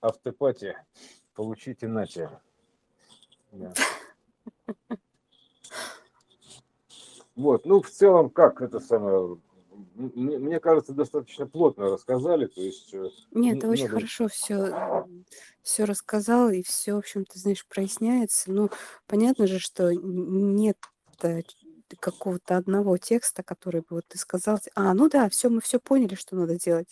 автопате. Получите. Да. Вот, ну, в целом, как это самое, мне, кажется, достаточно плотно рассказали, то есть... э, Нет, ты очень надо- хорошо все, все рассказал, и все, в общем-то, знаешь, проясняется. Ну, понятно же, что нет какого-то одного текста, который бы вот ты сказал, а, ну да, все, мы все поняли, что надо делать.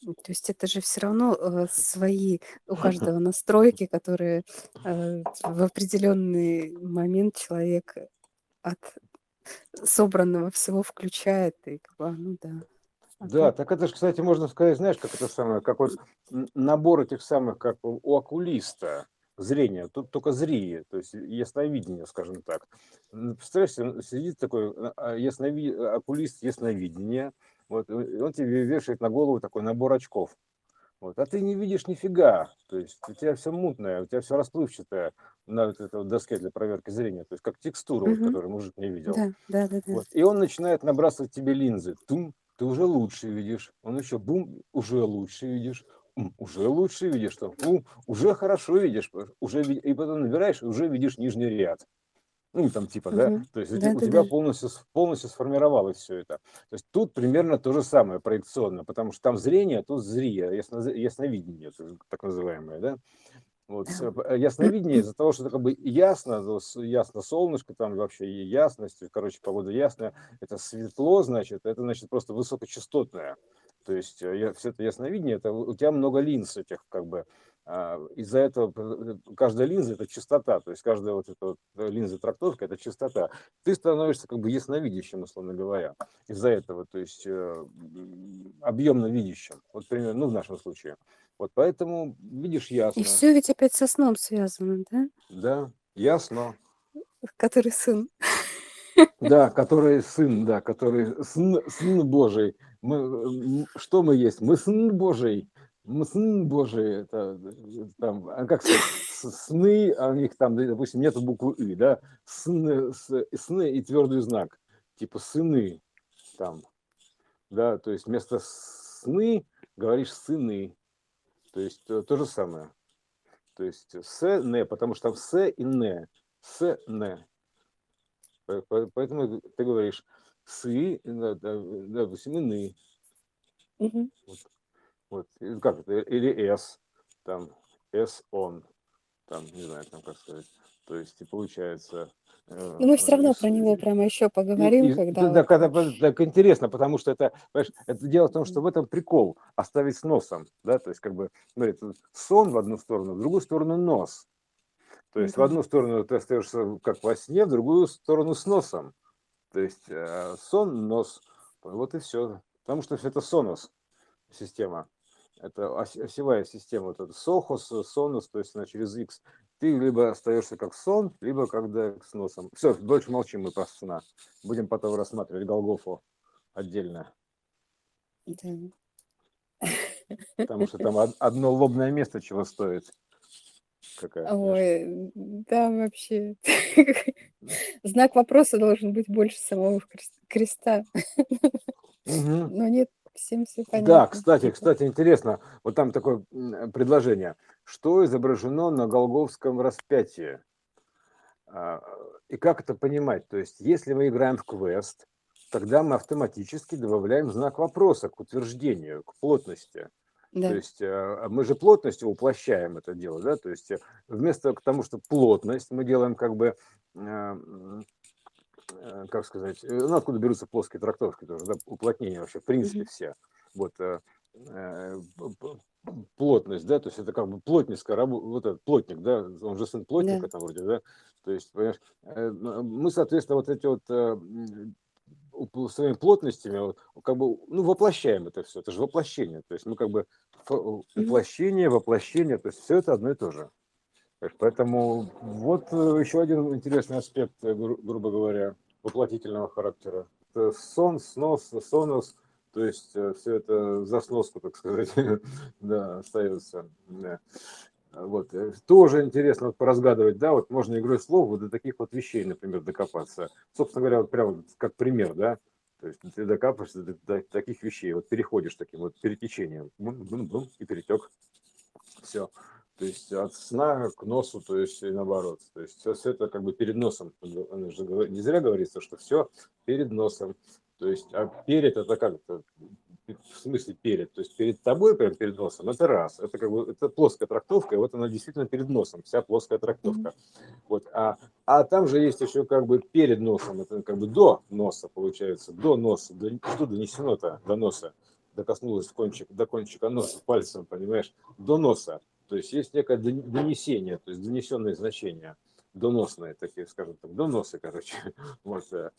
То есть это же все равно э, свои у каждого настройки, которые э, в определенный момент человек от собранного всего включает, и как бы, ну да. А Да, так, это же, кстати, можно сказать, знаешь, как это самое, как вот набор этих самых, как у окулиста, зрения, тут только зрение, то есть ясновидение, скажем так. Представляешь, сидит такой а, а, яснови... окулист ясновидения, вот, он тебе вешает на голову такой набор очков. Вот, а ты не видишь нифига, то есть у тебя все мутное, у тебя все расплывчатое на вот этой вот доске для проверки зрения, то есть как текстура, вот, которую мужик не видел. да, да, да, да. Вот. И он начинает набрасывать тебе линзы. Тум, ты уже лучше видишь. Он еще бум, уже лучше видишь. М, уже лучше видишь. Что, бум, уже хорошо видишь. Уже, и потом набираешь, и уже видишь нижний ряд. Ну, там типа, да, Мгм, то есть да, у да, тебя да. полностью, полностью сформировалось все это. То есть тут примерно то же самое проекционно, потому что там зрение, а тут зрие, ясно, ясновидение, так называемое, да. Вот, Да. э, ясновидение из-за того, что как бы ясно, ясно солнышко, там вообще ясность, короче, погода ясная, это светло, значит, это значит просто высокочастотное. То есть э, все это ясновидение, это у тебя много линз этих, как бы, из-за этого э, каждая линза это частота, то есть каждая вот эта вот э, линза трактовка это частота. Ты становишься как бы ясновидящим, условно говоря, из-за этого, то есть э, объемно видящим, вот примерно, ну в нашем случае. Вот поэтому видишь И ясно. все ведь опять со сном связано, да? Да, ясно. Который сын. Да, который сын, да, который сын, сын Божий. Мы, что мы есть? Мы сын Божий. Сын Божий. Это, э, там, а как сказать, сны, а у них там, да, допустим, нету буквы «и», да? Сны, сны и твердый знак. Типа сыны там, да, то есть вместо сны говоришь сыны. То есть то, то же самое. То есть с, не, потому что там с и не. С, не. По- по- Поэтому ты говоришь сы, допустим, иные. Мгм. Вот. И Как это? Или с, там, с, он, там, не знаю, там, как сказать. То есть, и получается... э, Но мы все равно про него прямо еще поговорим, и- когда да, вот... так, это, так интересно, потому что это, это дело в том, что в этом прикол оставить с носом, да, то есть как бы, смотри, тут сон в одну сторону, в другую сторону нос. То есть в Да. одну сторону ты остаешься как во сне, в другую сторону с носом. То есть э, сон, нос. Вот и все. Потому что это сонус система. Это осевая система. Вот это сохос, сонус, то есть она через X. Ты либо остаешься как сон, либо когда с носом. Все, больше молчим мы про сна. Будем потом рассматривать Голгофу отдельно. Да. Потому что там од- одно лобное место чего стоит. Какая. Ой, да, вообще. Знак вопроса должен быть больше самого крес- креста. Но нет, всем все Да, понятно. кстати, Типа, кстати, интересно, вот там такое предложение, что изображено на Голговском распятии А, и как это понимать? То есть, если мы играем в квест, тогда мы автоматически добавляем знак вопроса к утверждению, к плотности. То да. есть э, мы же плотностью уплощаем это дело, да, то есть э, вместо к тому, что плотность, мы делаем как бы, э, как сказать, э, ну откуда берутся плоские трактовки тоже, да, уплотнение вообще, в принципе, Мгм. все. Вот э, э, плотность, да, то есть это как бы плотницкая работа, вот этот плотник, да, он же сын плотника Да. там вроде, да, то есть, понимаешь, э, мы, соответственно, вот эти вот э, своими плотностями, вот, как бы, ну, воплощаем это все, это же воплощение, то есть мы как бы уплощение, воплощение, то есть все это одно и то же. Поэтому вот э, еще один интересный аспект, э, гру- грубо говоря, воплотительного характера. Это сон, снос, сонус, то есть все это за сноску, так сказать, да, остается. да. Вот. э, Тоже интересно вот поразгадывать, да, вот можно игрой слов вот до таких вот вещей, например, докопаться. Собственно говоря, вот прямо как пример, да, то есть ты докапываешься до, до таких вещей, вот переходишь таким вот перетечением, бум, бум, бум, и перетек. Все. То есть от сна к носу, то есть и наоборот. То есть все, все это как бы перед носом. Не зря говорится, что все перед носом. То есть, а перед это как то в смысле перед, то есть перед тобой, прям перед носом, это раз, это как бы это плоская трактовка, и вот она действительно перед носом, вся плоская трактовка. Вот, а, а там же есть еще как бы перед носом, это как бы до носа получается, до носа, до, что донесено-то до носа, докоснулось кончик, до кончика носа пальцем, понимаешь, до носа. То есть есть некое донесение, то есть донесенное значение доносные такие, скажем так, доносы, короче. Вот. Э,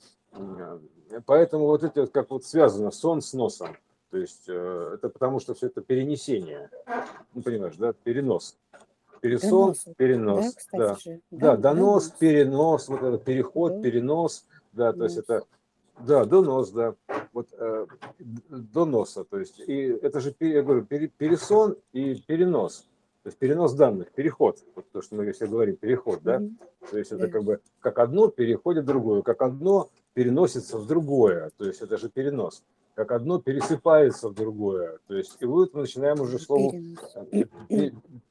поэтому вот это вот как вот связано сон с носом. То есть э, это потому, что все это перенесение. Ну, понимаешь, да, перенос. Пересон, донос, перенос. Да, да. Же. да, да донос, донос, перенос, вот это переход, да. перенос. Да, то есть это, да, донос, да. Вот э, доноса, то есть, и это же, я говорю, пересон и перенос. То есть перенос данных, переход, вот то, что мы все говорим, переход, да? То есть это как бы как одно переходит в другое, как одно переносится в другое, то есть это же перенос, как одно пересыпается в другое, то есть и вот мы начинаем уже слово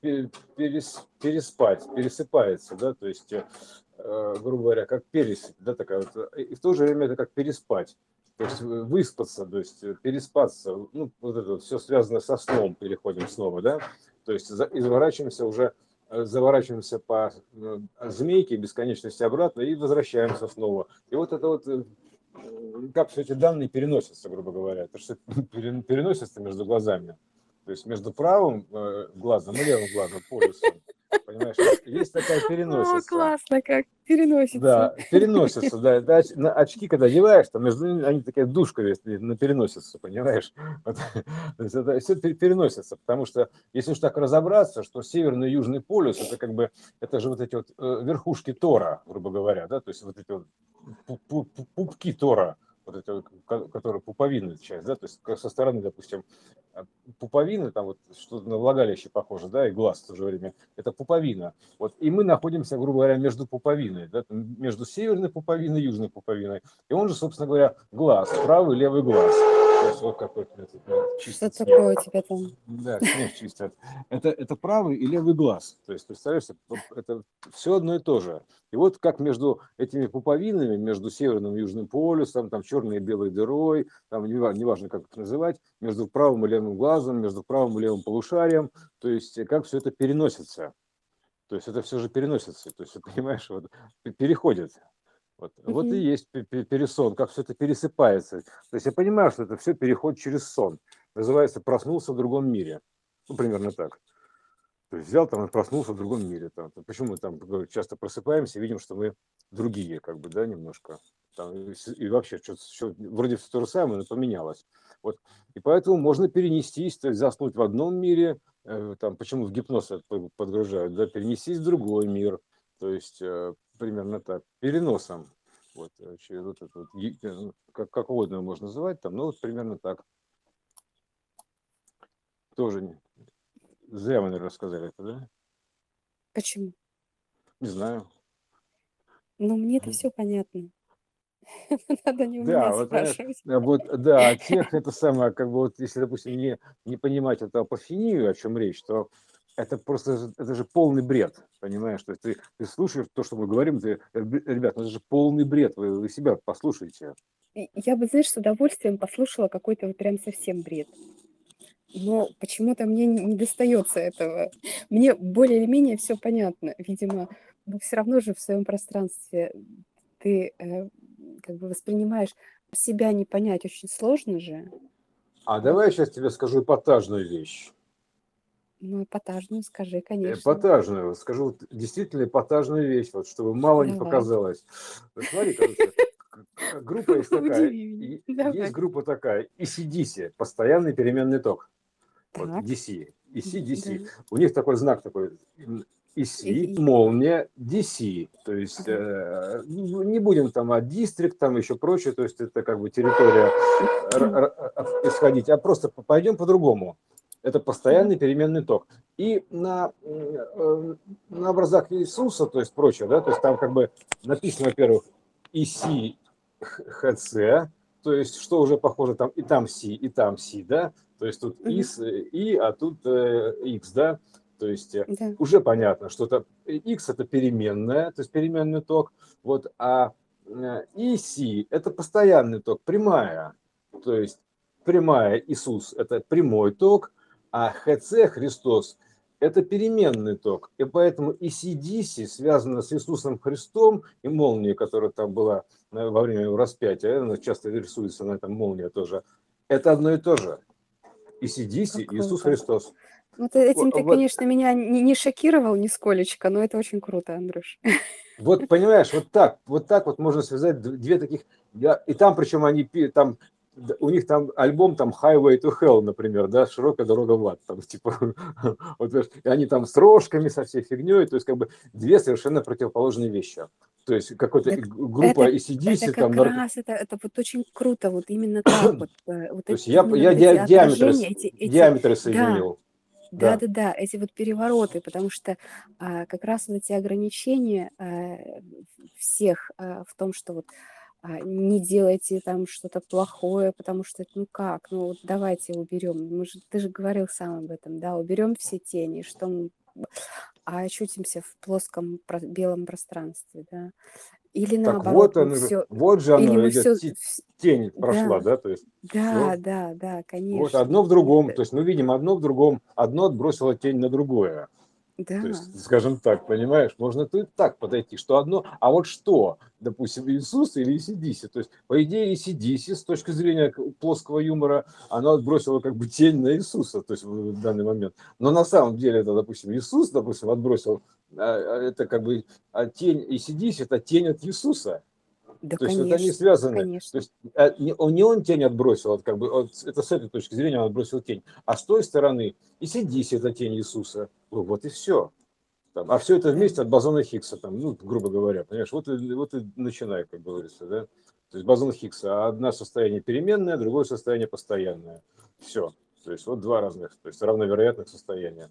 перес, переспать, пересыпается, да, то есть, э, грубо говоря, как пересыпь, да, такая вот, и в то же время это как переспать, то есть выспаться, то есть переспаться, ну, вот это все связано со сном, переходим снова, да, то есть изворачиваемся уже, э, заворачиваемся по э, змейке бесконечности обратно и возвращаемся снова. И вот это вот, э, как все эти данные переносятся, грубо говоря, это что переносятся между глазами. То есть между правым глазом и левым глазом полюсом. Понимаешь, есть такая переносица. О, классно, как переносится. Да, переносится, да. да на очки, когда одеваешь, там между ними, они такая душка есть, на переносится, понимаешь? Вот, это все переносится, потому что, если уж так разобраться, что северный и южный полюс, это как бы, это же вот эти вот э, верхушки Тора, грубо говоря, да, то есть вот эти вот пупки Тора, вот эти, которые пуповинная часть, да, то есть со стороны, допустим, а, пуповины, там вот что-то на влагалище похоже, да, и глаз в то же время, это пуповина. Вот, и мы находимся, грубо говоря, между пуповиной, да, между северной пуповиной и южной пуповиной. И он же, собственно говоря, глаз, правый левый глаз. Сейчас вот какой Что такое у тебя там? Да, снег чистят. Это, это правый и левый глаз. То есть, представляешь, это все одно и то же. И вот как между этими пуповинами, между Северным и Южным полюсом, там черной и белой дырой, там неважно, как это называть, между правым и левым глазом, между правым и левым полушарием, то есть как все это переносится. То есть это все же переносится, то есть, понимаешь, вот, переходит. Вот, mm-hmm. вот и есть пересон, как все это пересыпается. То есть я понимаю, что это все переход через сон. Называется «проснулся в другом мире». Ну, примерно так. То есть взял там и проснулся в другом мире. Там. Почему мы там часто просыпаемся и видим, что мы другие, как бы, да, немножко. Там, и, вообще, что, что, вроде все то же самое, но поменялось. Вот. И поэтому можно перенестись, то есть заснуть в одном мире, э, там, почему в гипноз подгружают, да, перенестись в другой мир, то есть э, примерно так, переносом. Вот, э, через вот это вот, э, ну, как, как угодно можно называть, там, ну, вот примерно так. Тоже не, зря мы, наверное, сказали это, да? Почему? Не знаю. Ну, мне это все понятно. Надо не у да, меня вот, спрашивать. Вот, да, тех это самое, как бы вот, если, допустим, не, не понимать эту апофению, о чем речь, то это просто, это же полный бред, понимаешь? То есть ты, ты слушаешь то, что мы говорим, ты, ребят, ну это же полный бред, вы, вы себя послушайте. Я бы, знаешь, с удовольствием послушала какой-то вот прям совсем бред. Но почему-то мне не достается этого. Мне более или менее все понятно. Видимо, но все равно же в своем пространстве ты э, как бы воспринимаешь себя не понять очень сложно же. А давай я сейчас тебе скажу эпатажную вещь. Ну, эпатажную скажи, конечно. Эпатажную. Скажу действительно эпатажную вещь, вот, чтобы мало Давай. не показалось. Вот смотри, короче, группа есть такая. Есть группа такая. ECDC, постоянный переменный ток. Вот, DC. EC, DC. У них такой знак такой. EC, молния, DC. То есть э, не будем там от дистрикт, там еще прочее, то есть это как бы территория исходить, а просто пойдем по-другому это постоянный переменный ток. И на, э, на образах Иисуса, то есть прочее, да, то есть там как бы написано, во-первых, ИС, ХЦ, то есть что уже похоже там и там Си, и там Си, да, то есть тут ИС, И, а тут э, X, да, То есть э, да. уже понятно, что это x это переменная, то есть переменный ток, вот, а EC это постоянный ток, прямая. То есть прямая Иисус это прямой ток, а ХЦ Христос это переменный ток. И поэтому и CDC связано с Иисусом Христом, и молния, которая там была э, во время его распятия, она часто рисуется на этом молния тоже, это одно и то же. И CDC, и Иисус Христос. Вот этим ты, вот. конечно, меня не, не шокировал нисколечко, но это очень круто, Андрюш. Вот понимаешь, вот так, вот так вот можно связать две таких, и там причем они там у них там альбом там Highway to Hell, например, да, широкая дорога в ад, там типа, вот, и они там с рожками, со всей фигней, то есть как бы две совершенно противоположные вещи. То есть какой-то группа ACDC это там... Как раз это, это вот очень круто, вот именно так вот. Э, вот то есть я, я ди- диаметры, эти, эти, диаметры соединил. Да. да, да, да, эти вот перевороты, потому что а, как раз вот эти ограничения а, всех а, в том, что вот а, не делайте там что-то плохое, потому что, ну как, ну вот давайте уберем. Мы же, ты же говорил сам об этом, да, уберем все тени, что мы а очутимся в плоском белом пространстве, да. Или так наоборот, вот, он, все, вот же оно или идет, все, тень прошла, да, да то есть. Да, вот, да, да, конечно. Вот одно в другом, то есть мы видим одно в другом, одно отбросило тень на другое. Да. То есть, скажем так, понимаешь, можно тут так подойти, что одно, а вот что, допустим, Иисус или Исидиси, то есть, по идее, Исидиси с точки зрения плоского юмора, оно отбросило как бы тень на Иисуса, то есть в данный момент. Но на самом деле это, допустим, Иисус, допустим, отбросил, а, а, это как бы а тень Исидиси, это тень от Иисуса. Да, то конечно, есть это не связано. Конечно. То есть а, не, он, не он тень отбросил, вот как бы, вот, это с этой точки зрения он отбросил тень. А с той стороны, и сидись, это тень Иисуса. Вот и все. Там, а все это вместе от бозона Хиггса, там, ну, грубо говоря, понимаешь, вот и, вот и начинай, как говорится, да. То есть бозон Хиггса, одно состояние переменное, другое состояние постоянное. Все. То есть вот два разных, то есть равновероятных состояния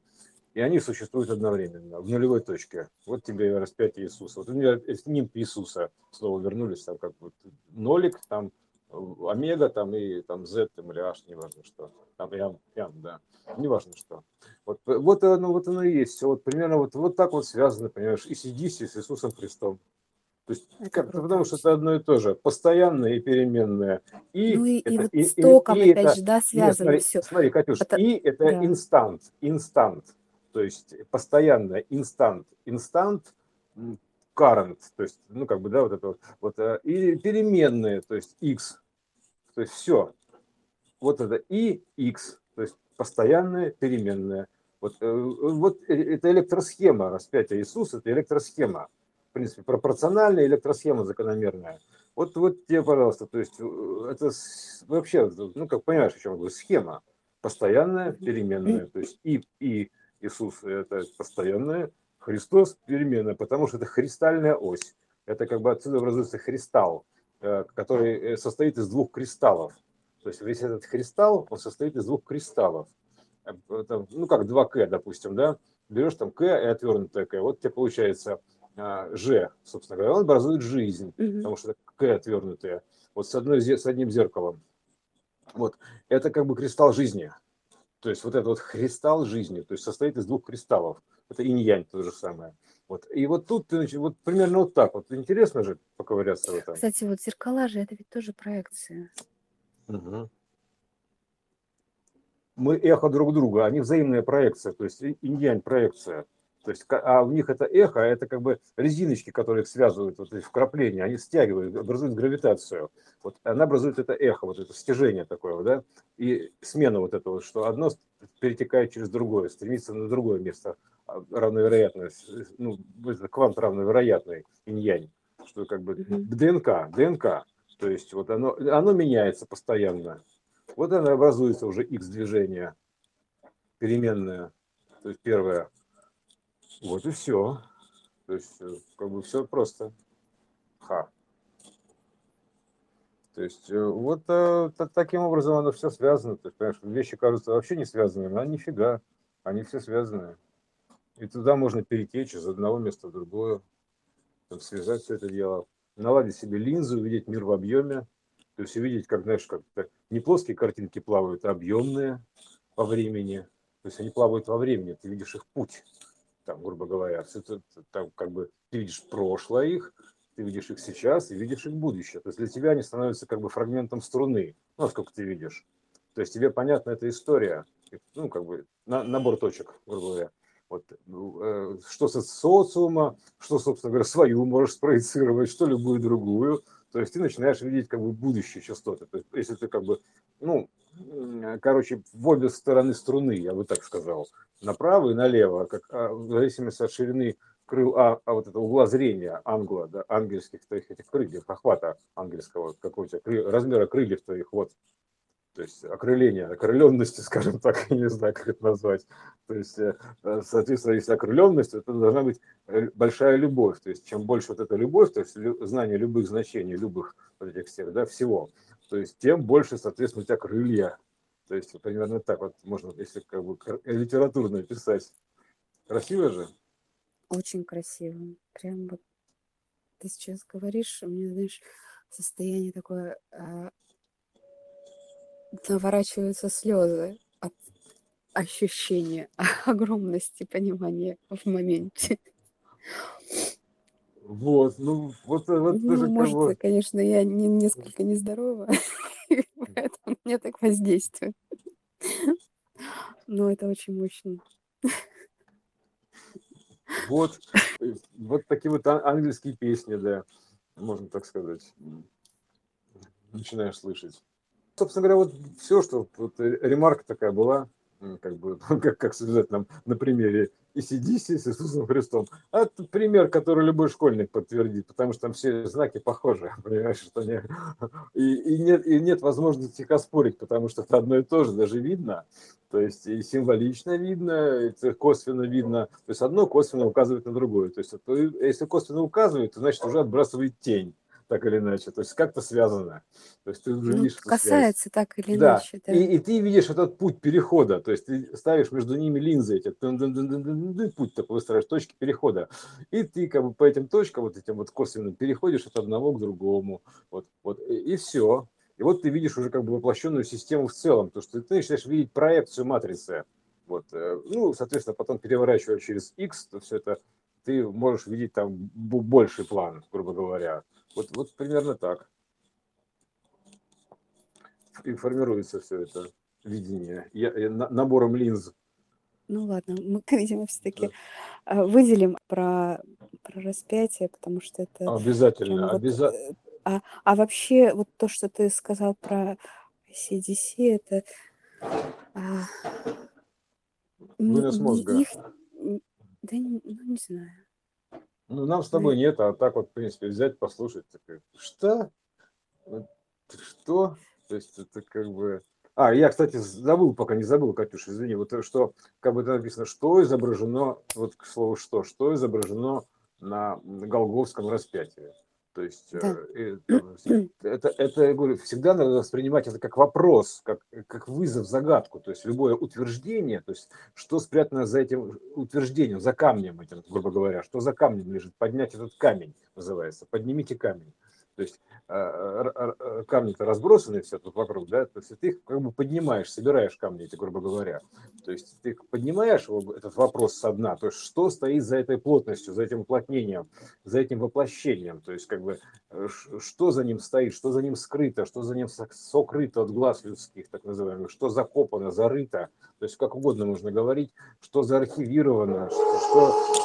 и они существуют одновременно, в нулевой точке. Вот тебе распятие Иисуса. Вот у меня нимб Иисуса снова вернулись, там как бы нолик, там омега, там и там Z, там или H, неважно что. Там ям, ям, да, неважно что. Вот, вот, оно, вот оно и есть. Вот примерно вот, вот так вот связано, понимаешь, и сидись с Иисусом Христом. То есть, как, потому что это одно и то же, постоянное и переменное. И ну и, это, и вот с током, и, опять это, же, да, связано нет, смотри, все. Смотри, Катюш, это, и это да. инстант, инстант то есть постоянно инстант, инстант, current, то есть, ну, как бы, да, вот это вот, вот э, и переменные, то есть x, то есть все. Вот это и x, то есть постоянная переменная. Вот, э, вот э, это электросхема распятия Иисуса, это электросхема. В принципе, пропорциональная электросхема закономерная. Вот, вот тебе, пожалуйста, то есть это вообще, ну, как понимаешь, о чем я говорю, схема постоянная, переменная. То есть и, и Иисус – это постоянное, Христос – переменная, потому что это христальная ось. Это как бы отсюда образуется кристалл, э, который э, состоит из двух кристаллов. То есть весь этот кристалл, он состоит из двух кристаллов. Э, это, ну, как 2К, допустим, да? Берешь там К и отвернутое К. Вот тебе получается Ж, собственно говоря, он образует жизнь, mm потому что это К отвернутое. Вот с, одной, с одним зеркалом. Вот. Это как бы кристалл жизни. То есть вот этот вот кристалл жизни, то есть состоит из двух кристаллов. Это инь-янь то же самое. Вот. И вот тут вот примерно вот так вот. Интересно же поковыряться в этом. Кстати, вот зеркала же, это ведь тоже проекция. Угу. Мы эхо друг друга, они взаимная проекция, то есть инь-янь проекция. То есть, а у них это эхо, а это как бы резиночки, которые их связывают, вот эти вкрапления, они стягивают, образуют гравитацию. Вот она образует это эхо, вот это стяжение такое, да, и смена вот этого, что одно перетекает через другое, стремится на другое место равновероятность, ну, квант равновероятный, инь-янь, что как бы ДНК, ДНК, то есть вот оно, оно меняется постоянно. Вот оно образуется уже X-движение, переменное, то есть первое, вот и все. То есть, э, как бы все просто. Ха. То есть, э, вот а, таким образом оно все связано. То есть, понимаешь, вещи кажутся вообще не связанными, а нифига. Они все связаны. И туда можно перетечь из одного места в другое, там, связать все это дело, наладить себе линзу, увидеть мир в объеме, то есть увидеть, как, знаешь, как не плоские картинки плавают, а объемные по времени, То есть они плавают во времени, ты видишь их путь, там, грубо говоря. Все это, там, как бы, ты видишь прошлое их, ты видишь их сейчас и видишь их будущее. То есть для тебя они становятся как бы фрагментом струны, ну, сколько ты видишь. То есть тебе понятна эта история, ну, как бы на, набор точек, грубо говоря. Вот, ну, э, что со социума, что, собственно говоря, свою можешь спроецировать, что любую другую. То есть ты начинаешь видеть как бы будущие частоты. То есть если ты как бы, ну, короче, в обе стороны струны, я бы так сказал, направо и налево, как, а, в зависимости от ширины крыл, а, а вот это угла зрения англа, да, ангельских твоих этих крыльев, охвата ангельского, какого-то размера крыльев твоих, вот, то есть окрыление, окрыленности, скажем так, я не знаю, как это назвать. То есть, э, соответственно, если окрыленность, это должна быть э, большая любовь. То есть, чем больше вот эта любовь, то есть знание любых значений, любых вот этих всех, да, всего, то есть, тем больше, соответственно, у тебя крылья. То есть, примерно так вот можно, если как бы литературно писать. Красиво же? Очень красиво. Прям вот ты сейчас говоришь, у меня, знаешь, состояние такое а, наворачиваются слезы от ощущения огромности понимания в моменте. Вот, ну, вот, вот ну, тоже может, бы... конечно, я не, несколько нездорова, поэтому мне так воздействует. Но это очень мощно. Вот, вот такие вот ангельские песни, да, можно так сказать, начинаешь слышать собственно говоря, вот все, что вот ремарка такая была, как бы, как, как связать нам на примере ECDC с Иисусом Христом. А это пример, который любой школьник подтвердит, потому что там все знаки похожи, понимаешь, что не... И, и, нет, и нет возможности их оспорить, потому что это одно и то же, даже видно, то есть и символично видно, это косвенно видно, то есть одно косвенно указывает на другое, то есть если косвенно указывает, то значит уже отбрасывает тень так или иначе. То есть как-то связано. То есть ты уже ну, видишь касается связь. так или да. иначе. Да. И, и ты видишь этот путь перехода. То есть ты ставишь между ними линзы, эти путь такой выстраиваешь, точки перехода. И ты как бы по этим точкам, вот этим вот косвенным переходишь от одного к другому. Вот, вот, и, и все. И вот ты видишь уже как бы воплощенную систему в целом, то что ты начинаешь видеть проекцию матрицы. Вот, э, ну, соответственно, потом переворачивая через X, то все это ты можешь видеть там больший план, грубо говоря. Вот, вот примерно так. И формируется все это видение я, я, набором линз. Ну ладно, мы, видимо, все-таки да. выделим про, про распятие, потому что это... Обязательно, обязательно. Вот, а, а вообще, вот то, что ты сказал про CDC, это... А, Вынос мозга. Их, да, ну, не знаю. Ну, нам с тобой нет, а так вот, в принципе, взять, послушать, такой, что? Что? То есть это как бы... А, я, кстати, забыл, пока не забыл, Катюш, извини, вот что, как бы это написано, что изображено, вот к слову что, что изображено на Голговском распятии. То есть да. Э, это, это, я говорю, всегда надо воспринимать это как вопрос, как, как вызов, загадку. То есть любое утверждение, то есть что спрятано за этим утверждением, за камнем этим, грубо говоря, что за камнем лежит, поднять этот камень называется, поднимите камень. То есть а, камни-то разбросаны все тут вокруг, да, то есть ты их как бы поднимаешь, собираешь камни эти, грубо говоря. То есть ты поднимаешь этот вопрос со дна, то есть что стоит за этой плотностью, за этим уплотнением, за этим воплощением, то есть как бы э, что за ним стоит, что за ним скрыто, что за ним сокрыто от глаз людских, так называемых, что закопано, зарыто, то есть как угодно можно говорить, что заархивировано, что,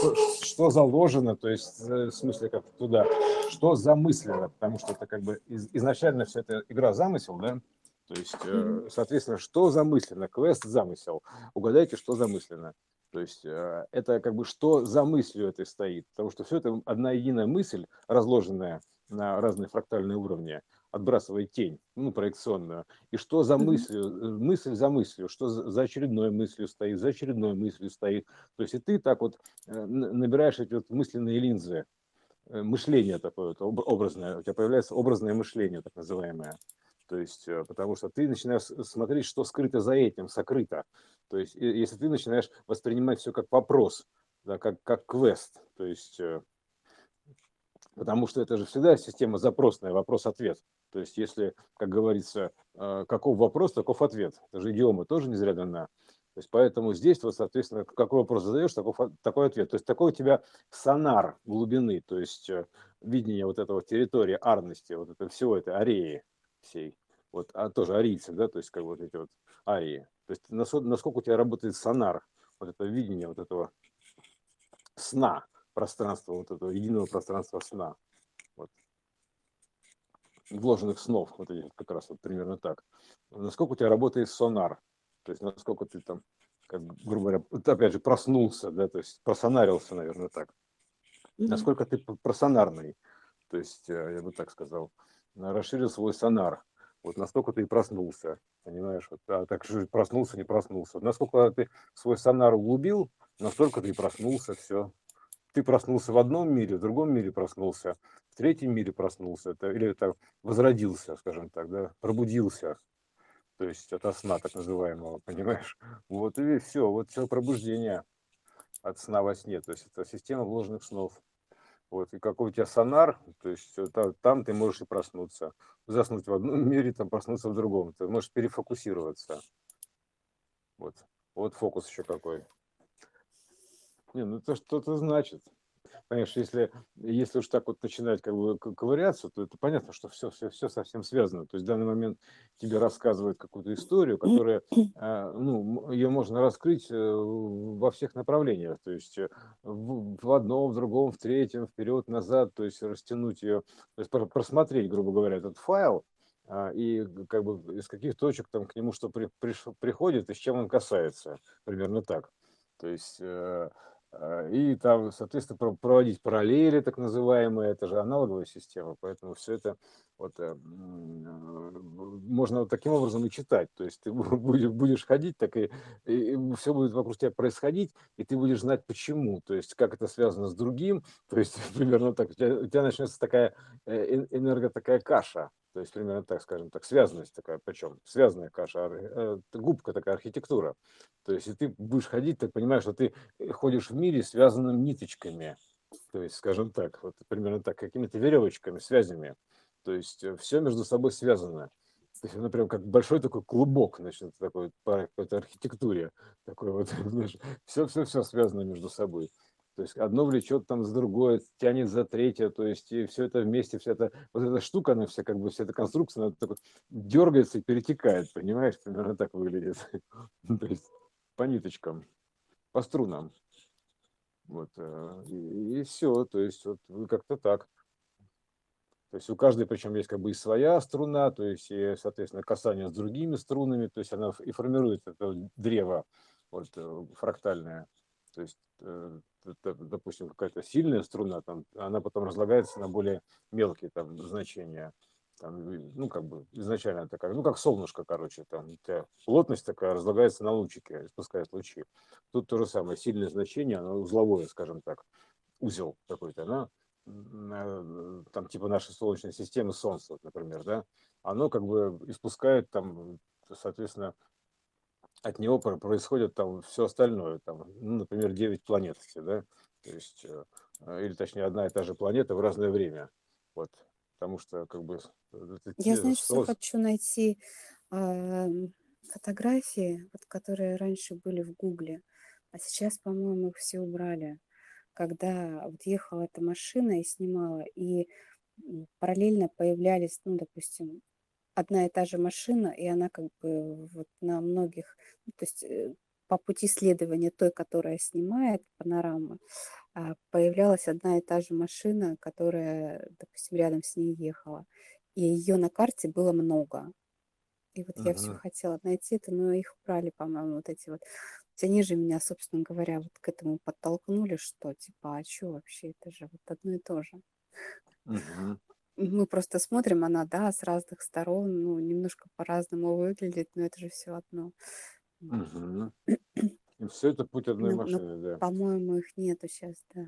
что, что заложено, то есть э, в смысле как туда, что замыслено, потому что это как бы из, изначально все это игра замысел, да, то есть, э, соответственно, что замыслено, квест замысел, угадайте, что замыслено. То есть э, это как бы что за мыслью это стоит, потому что все это одна единая мысль, разложенная на разные фрактальные уровни, отбрасывает тень, ну, проекционную. И что за мыслью, э, мысль за мыслью, что за очередной мыслью стоит, за очередной мыслью стоит. То есть и ты так вот э, набираешь эти вот мысленные линзы, э, мышление такое вот образное, у тебя появляется образное мышление, так называемое. То есть, потому что ты начинаешь смотреть, что скрыто за этим, сокрыто. То есть, если ты начинаешь воспринимать все как вопрос, да, как, как квест, то есть, потому что это же всегда система запросная, вопрос-ответ. То есть, если, как говорится, э, каков вопрос, таков ответ. Это же идиома тоже не зря дана. То есть поэтому здесь, вот, соответственно, какой вопрос задаешь, такой, такой ответ. То есть такой у тебя сонар глубины, то есть э, видение вот этого территории арности, вот это всего это ареи всей, вот, а тоже арийцы, да, то есть как вот эти вот арии. То есть насколько у тебя работает сонар, вот это видение вот этого сна, пространства, вот этого единого пространства сна. Вот. Вложенных снов, вот этих как раз вот примерно так. Насколько у тебя работает сонар, то есть насколько ты там, как, грубо говоря, опять же, проснулся, да, то есть просонарился, наверное, так. Mm-hmm. Насколько ты просонарный, то есть, э, я бы так сказал, расширил свой сонар. Вот настолько ты и проснулся, понимаешь? Вот, а так же проснулся, не проснулся. Насколько ты свой сонар углубил, настолько ты и проснулся, все. Ты проснулся в одном мире, в другом мире проснулся, в третьем мире проснулся, это, или это возродился, скажем так, да, пробудился, то есть от сна так называемого, понимаешь? Вот и все, вот все пробуждение от сна во сне, то есть это система вложенных снов. Вот, и какой у тебя сонар, то есть там, ты можешь и проснуться. Заснуть в одном мире, там проснуться в другом. Ты можешь перефокусироваться. Вот, вот фокус еще какой. Не, ну это что-то значит. Понимаешь, если, если уж так вот начинать как бы ковыряться, то это понятно, что все, все, все совсем связано. То есть в данный момент тебе рассказывают какую-то историю, которая, а, ну, ее можно раскрыть э, во всех направлениях. То есть э, в, одном, в другом, в третьем, вперед, назад, то есть растянуть ее, то есть просмотреть, грубо говоря, этот файл, а, и как бы из каких точек там к нему что при, при, приходит и с чем он касается, примерно так. То есть э, и там, соответственно, проводить параллели, так называемые, это же аналоговая система, поэтому все это вот, э, можно вот таким образом и читать. То есть ты будешь, будешь ходить, так и, и все будет вокруг тебя происходить, и ты будешь знать почему, то есть как это связано с другим, то есть примерно так, у тебя, у тебя начнется такая э, энерго такая каша, то есть примерно так, скажем так, связанность такая, причем связанная каша, э, губка такая архитектура. То есть и ты будешь ходить, ты понимаешь, что ты э, ходишь в мире связанным ниточками. То есть, скажем так, вот примерно так, какими-то веревочками, связями. То есть э, все между собой связано. То есть, например, как большой такой клубок, значит, такой по какой-то архитектуре. Такой вот, все-все-все связано между собой. То есть одно влечет там за другое, тянет за третье, то есть и все это вместе, вся эта, вот эта штука, она вся как бы, вся эта конструкция, она так вот дергается и перетекает, понимаешь, примерно так выглядит. то есть по ниточкам, по струнам. Вот, э, и, и все, то есть вот как-то так. То есть у каждой, причем есть как бы и своя струна, то есть, и, соответственно, касание с другими струнами, то есть она и формирует это древо вот, э, фрактальное. То есть э, допустим, какая-то сильная струна, там, она потом разлагается на более мелкие там, значения. Там, ну, как бы изначально такая, ну, как солнышко, короче, там, плотность такая разлагается на лучики, испускает лучи. Тут то же самое, сильное значение, оно узловое, скажем так, узел какой-то, она, там, типа нашей Солнечной системы Солнца, например, да, оно как бы испускает там, соответственно, от него происходит там все остальное, там, ну, например, 9 планет, да, то есть, э, э, или точнее, одна и та же планета в разное время, вот, потому что, как бы... Я, знаешь, все хочу найти э, фотографии, вот, которые раньше были в Гугле, а сейчас, по-моему, их все убрали, когда вот ехала эта машина и снимала, и параллельно появлялись, ну, допустим, одна и та же машина, и она как бы вот на многих, ну, то есть э, по пути следования той, которая снимает панорамы, а, появлялась одна и та же машина, которая, допустим, рядом с ней ехала. И ее на карте было много. И вот я все хотела найти это, но их убрали, по-моему, вот эти вот. Они же меня, собственно говоря, вот к этому подтолкнули, что типа, а что вообще, это же вот одно и то же. Мгм мы просто смотрим, она, да, с разных сторон, ну, немножко по-разному выглядит, но это же все одно. Угу. И все это путь одной машины, да. по-моему, их нету сейчас, да.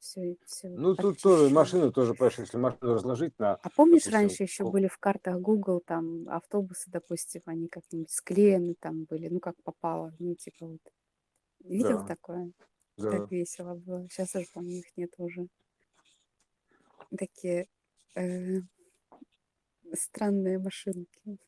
Все, все Ну, тут тоже машины тоже, понимаешь, если машину разложить на, А помнишь, допустим, раньше еще были в картах Google, там автобусы, допустим, они как-нибудь склеены там были, ну, как попало, ну, типа вот. Видел да, такое? да. Так весело было. Сейчас уже, по-моему, их нет уже такие э, странные машинки,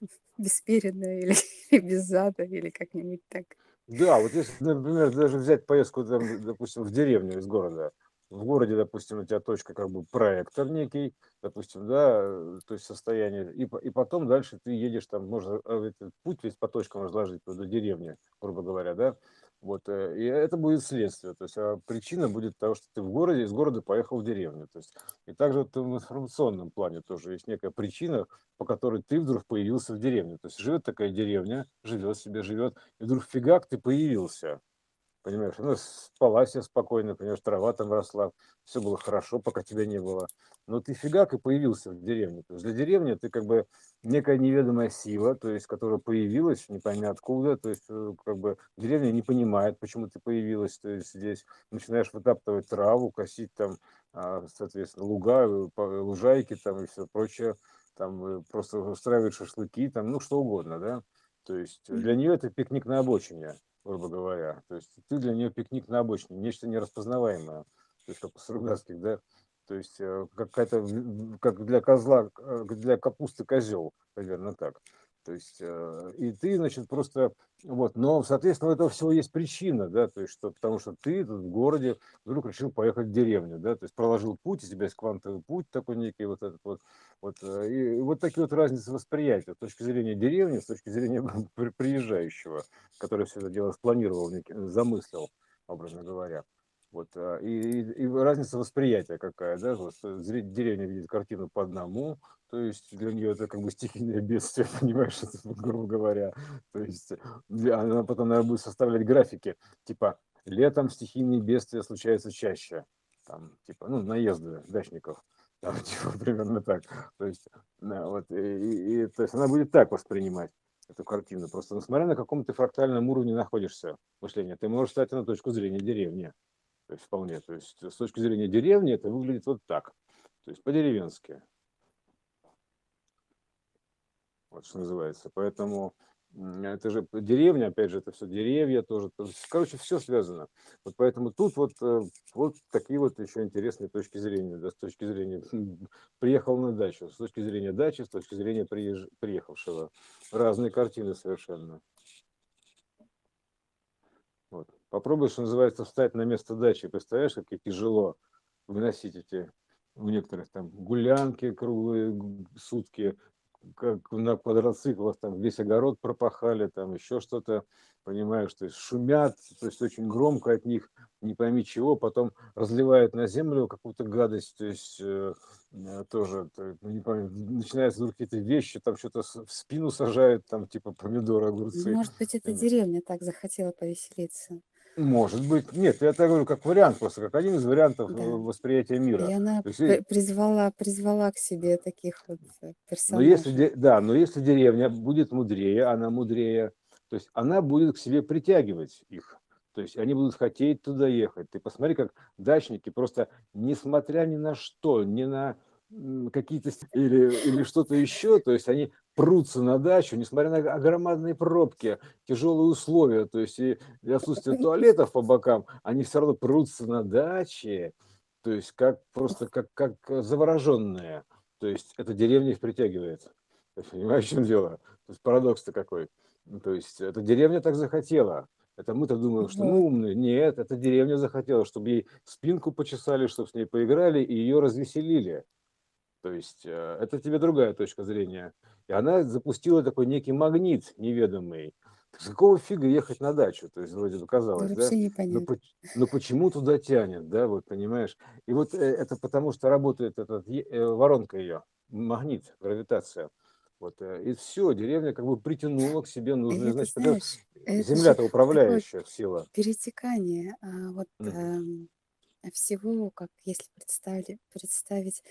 беспередные или без зада или как-нибудь так. Да, вот если, например, даже взять поездку, там, допустим, в деревню из города, в городе, допустим, у тебя точка как бы проектор некий, допустим, да, то есть состояние, и, и потом дальше ты едешь там, можно а, этот путь весь по точкам разложить до деревни, грубо говоря, да, вот, э, и это будет следствие, то есть а причина будет того, что ты в городе, из города поехал в деревню, то есть, и также вот в информационном плане тоже есть некая причина, по которой ты вдруг появился в деревне, то есть живет такая деревня, живет себе, живет, и вдруг фигак ты появился, Понимаешь, ну, спала себе спокойно, понимаешь, трава там росла, все было хорошо, пока тебя не было. Но ты фигак и появился в деревне. То есть для деревни ты как бы некая неведомая сила, то есть, которая появилась, не пойми откуда, то есть, э, как бы деревня не понимает, почему ты появилась, то есть здесь начинаешь вытаптывать траву, косить там, а, соответственно, луга, э, лужайки там и все прочее, там э, просто устраивать шашлыки, там, ну, что угодно, да. То есть для нее это пикник на обочине грубо говоря. То есть ты для нее пикник на обочине, нечто нераспознаваемое. То есть как у Стругацких, да? То есть э, какая-то, как для козла, э, для капусты козел, наверное, так. То есть, э, и ты, значит, просто, вот, но, соответственно, у этого всего есть причина, да, то есть, что, потому что ты тут в городе вдруг решил поехать в деревню, да, то есть проложил путь, у тебя есть квантовый путь такой некий, вот этот вот, вот, и, и вот такие вот разницы восприятия с точки зрения деревни, с точки зрения приезжающего, который все это дело спланировал, замыслил, образно говоря. Вот, а, и, и, и разница восприятия какая, да, вот, деревня видит картину по одному, то есть для нее это как бы стихийное бедствие, понимаешь, это, грубо говоря, то есть она потом, наверное, будет составлять графики, типа, летом стихийные бедствия случаются чаще, там, типа, ну, наезды дачников, там, типа, примерно так, то есть, да, вот, и, и, то есть она будет так воспринимать эту картину, просто несмотря на каком ты фрактальном уровне находишься мышления, ты можешь стать на точку зрения деревни, то есть вполне. То есть с точки зрения деревни это выглядит вот так. То есть по-деревенски. Вот что называется. Поэтому это же деревня, опять же, это все деревья тоже. Короче, все связано. Вот поэтому тут вот, э, вот такие вот еще интересные точки зрения. Да, с точки зрения приехал на дачу, с точки зрения дачи, с точки зрения приезж... приехавшего. Разные картины совершенно. Вот. Попробуй, что называется, встать на место дачи. Представляешь, как тяжело выносить эти у некоторых там гулянки круглые сутки, как на квадроциклах, там весь огород пропахали, там еще что-то, понимаешь, то есть шумят, то есть очень громко от них, не пойми чего, потом разливают на землю какую-то гадость, то есть э, э тоже, то, ну, не помню, начинаются вдруг какие-то вещи, там что-то в спину сажают, там типа помидоры, огурцы. Может быть, эта деревня так захотела повеселиться. Может быть. Нет, я так говорю, как вариант, просто как один из вариантов да. восприятия мира. И она есть, призвала, призвала к себе таких вот персонажей. Но если, да, но если деревня будет мудрее, она мудрее, то есть она будет к себе притягивать их. То есть они будут хотеть туда ехать. Ты посмотри, как дачники просто, несмотря ни на что, ни на какие-то или, или что-то еще, то есть они прутся на дачу, несмотря на громадные пробки, тяжелые условия, то есть и отсутствие туалетов по бокам, они все равно прутся на даче, то есть как просто как, как завороженные. То есть эта деревня их притягивает. Понимаешь, в чем дело? То есть парадокс-то какой. То есть эта деревня так захотела. Это мы-то думаем, что мы умные. Нет, эта деревня захотела, чтобы ей спинку почесали, чтобы с ней поиграли и ее развеселили. То есть э, это тебе другая точка зрения. И она запустила такой некий магнит неведомый. С какого фига ехать на дачу? То есть вроде бы казалось, да? Но, но почему туда тянет, да, вот понимаешь? И вот э, это потому, что работает эта э, воронка ее, магнит, гравитация. Вот, и все, деревня как бы притянула к себе нужную, это, значит, знаешь, земля-то управляющая сила. Перетекание а, вот, mm. э, всего, как если представить, представить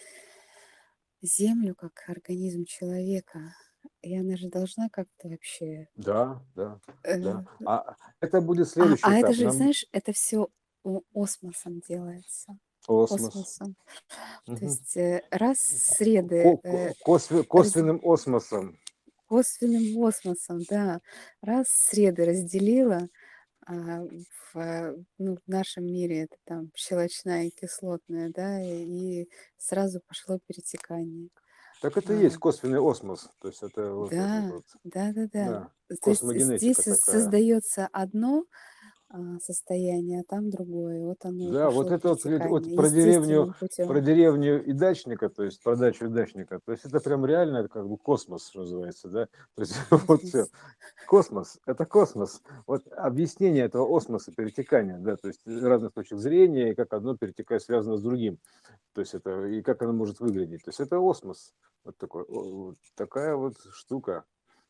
Землю как организм человека. И она же должна как-то вообще... Да, да, э, да. А это будет а, следующий а это же, Нам... знаешь, это все осмосом делается. Осмос. Осмосом. То есть э, раз среды... Э, косве- косвенным осмосом. Косвенным осмосом, да. Раз среды разделила, а, в, ну, в нашем мире это там щелочная и кислотная, да, и сразу пошло перетекание. Так это и есть косвенный осмос. То есть это вот, Да, вот, да, да, да. да, То есть здесь такая. создается одно а, состояние, а там другое. Вот оно Да, вот это вот, вот про деревню, естественным про путем. деревню и дачника, то есть про дачу и дачника, то есть это прям реально как бы космос, что называется, да, то есть вот все, Космос. это космос, вот объяснение этого осмоса, перетекания, да, то есть разных точек зрения, и как одно перетекает, связано с другим, то есть это, и как оно может выглядеть, то есть это осмос, вот такой, вот такая вот штука,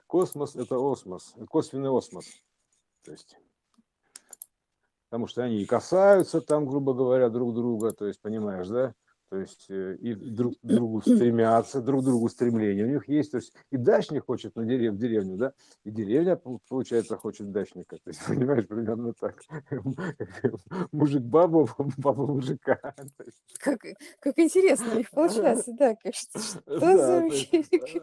космос это осмос, косвенный осмос, то есть потому что они и касаются там, грубо говоря, друг друга, то есть, понимаешь, да, то есть э, и друг к другу стремятся, друг к другу стремления у них есть, то есть и дачник хочет на дерев, в деревню, да, и деревня, пол- получается, хочет дачника, то есть, понимаешь, примерно так, мужик бабу, баба мужика, Как, как интересно у них получается, да, что, за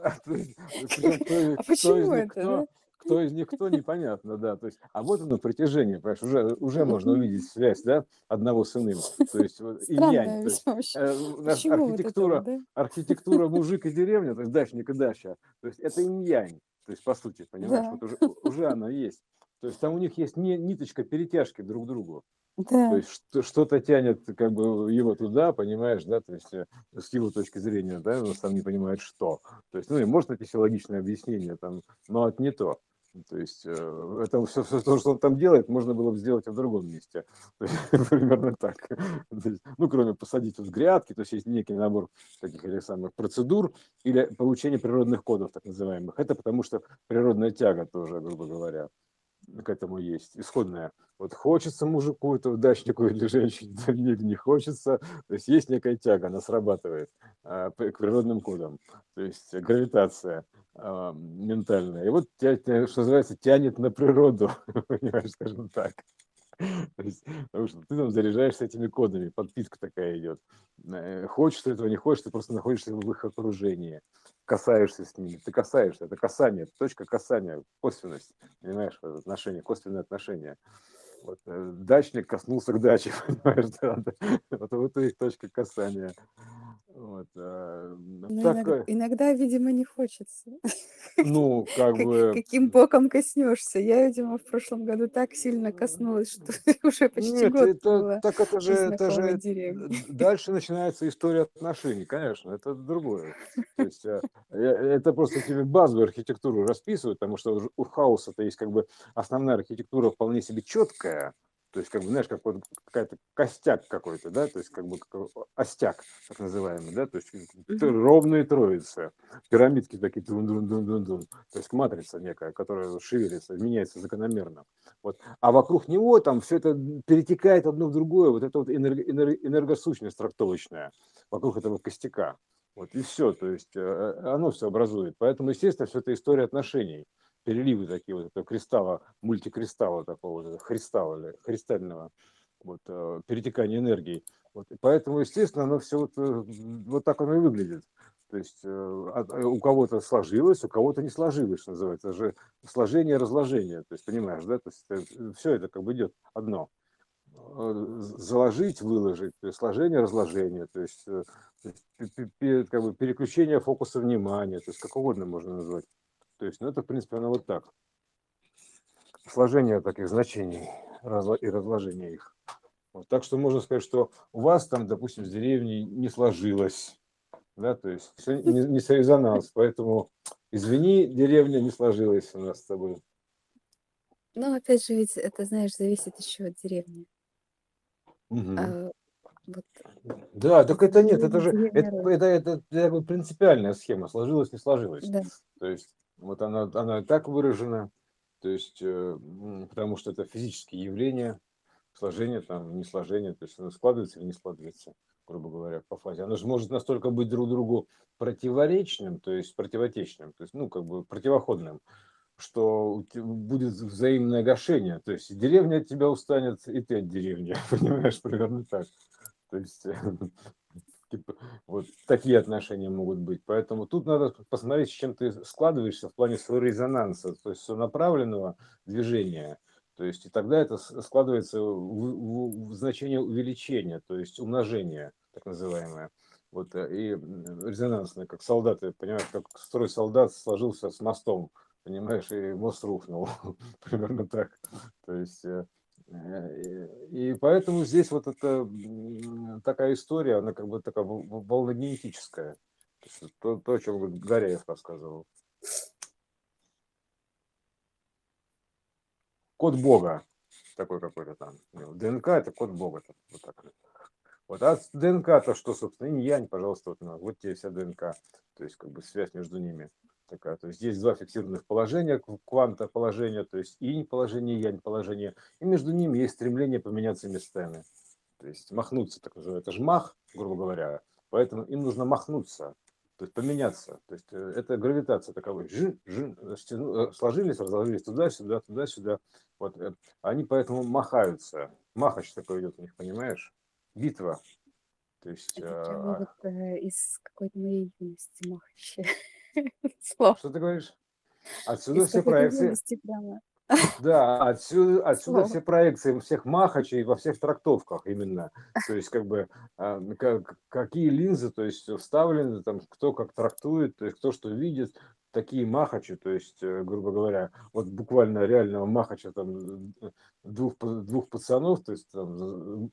а, почему это, кто, из них кто, непонятно, да, то есть, а вот оно притяжение, понимаешь, уже, уже можно увидеть связь, да, одного с иным, то есть вот инь-янь, Странная то есть э, Почему вот это архитектура, да? архитектура мужик и деревня, то есть дачник и дача, то есть это инь-янь, то есть по сути, понимаешь, Да, вот уже, уже она есть, то есть там у них есть не, ниточка перетяжки друг к другу, то да. есть что- что-то тянет как бы его туда, понимаешь, да, то есть э, с его точки зрения, да, он сам не понимает, что. То есть, ну, и может найти себе логичное объяснение там, но это не то. То есть э, это все, все то, что он там делает, можно было бы сделать и в другом месте. Примерно так. Есть, ну, кроме посадить вот грядки, то есть есть некий набор таких или самых процедур или получение природных кодов, так называемых. Это потому что природная тяга тоже, грубо говоря к этому есть, исходная. Вот хочется мужику, этого дачнику или женщине, да не, хочется. То есть есть некая тяга, она срабатывает п- к природным кодам. То есть гравитация а, ментальная. И вот, что называется, тянет на природу, понимаешь, скажем так. Потому что ты там заряжаешься этими кодами, подпитка такая идет. Э, Хочешь ты этого, не хочешь, ты просто находишься в их окружении, касаешься с ними, ты касаешься, это касание, точка касания, косвенность, понимаешь, отношения, косвенные отношения. Вот, э, дачник коснулся к даче, понимаешь, да, да. вот, вот и их точка касания. Вот, а, Но иног- такое, иногда, видимо, не хочется. ну, как Как- бы, Каким боком коснешься? Я, видимо, в прошлом году так сильно коснулась, что уже почти Нет, год это была так это же, это же дальше начинается история отношений, конечно, это другое. То есть э, э, это просто тебе базовую архитектуру расписывают, потому что у хаоса-то есть как бы основная архитектура вполне себе четкая, то есть как бы знаешь, как вот какая-то костяк какой-то, да, то есть как бы как остяк так называемый, да, то есть Мгм. ровные троицы, пирамидки такие, дун дун дун дун дун то есть матрица некая, которая шевелится, меняется закономерно. Вот. А вокруг него там все это перетекает одно в другое, вот это вот энерго- энер- энергосущность трактовочная вокруг этого костяка. Вот и все, то есть э, оно все образует. Поэтому, естественно, все это история отношений. Переливы такие вот этого кристалла, мультикристалла такого, вот христалла, христального, вот, э, перетекания энергии. Вот. И поэтому, естественно, оно все вот, э, вот так оно и выглядит. То есть э, э, у кого-то сложилось, у кого-то не сложилось, что называется. Это же сложение, разложение. То есть, понимаешь, да? То есть все это как бы идет одно. Заложить, выложить, то есть сложение, разложение, то есть, то есть как бы переключение фокуса внимания, то есть как угодно можно назвать. То есть, ну это, в принципе, оно вот так. Сложение таких значений и разложение их. Вот, так что можно сказать, что у вас там, допустим, с деревней не сложилось, да, то есть не, не сорезонанс, поэтому извини, деревня не сложилась у нас с тобой. Но опять же, ведь это, знаешь, зависит еще от деревни. Мгм. А, вот Да, так это нет, это же это, это, это, как бы принципиальная схема, сложилось, не сложилось. Да. То есть вот она, она так выражена, то есть э, потому что это физические явления, сложение там, не сложение, то есть оно складывается или не складывается, грубо говоря, по фазе. Оно же может настолько быть друг другу противоречным, то есть противотечным, то есть, ну, как бы противоходным, что будет взаимное гашение. То есть деревня от тебя устанет, и ты от деревни, понимаешь, примерно так. То есть типа, вот такие отношения могут быть. Поэтому тут надо посмотреть, с чем ты складываешься в плане своего резонанса, то есть направленного движения. То есть и тогда это складывается в, в- в значение увеличения, то есть умножения, так называемое. Вот, э, и резонансные, как солдаты, понимаешь, как строй солдат сложился с мостом, понимаешь, и мост рухнул, примерно так. То есть, э, и поэтому здесь вот эта такая история, она как бы такая волногенетическая. То, то, о чем Гареев рассказывал. Код Бога такой какой-то там. ДНК это код Бога. Вот так. Вот, а ДНК-то что, собственно, инь-янь, пожалуйста, вот, вот тебе вся ДНК, то есть как бы связь между ними такая. То есть есть два фиксированных положения, кванта положения, то есть инь положение, янь положение, и между ними есть стремление поменяться местами. То есть махнуться, так называемый, это же мах, грубо говоря, поэтому им нужно махнуться, то есть поменяться. То есть э, это гравитация таковой. Жи, жи, э, сложились, разложились туда-сюда, туда-сюда. Вот. Э, они поэтому махаются. Махач такой идет у них, понимаешь? битва. То есть... Это а, вот э, из какой-то моей юности махаще слов. Что ты говоришь? Отсюда Из все проекции. прямо Да, отсюда, отсюда все проекции всех махачей во всех трактовках именно. То есть, как бы, а, как, какие линзы, то есть, вставлены, там, кто как трактует, то есть, кто что видит, такие махачи, то есть, э, грубо говоря, вот буквально реального махача там двух, двух пацанов, то есть там,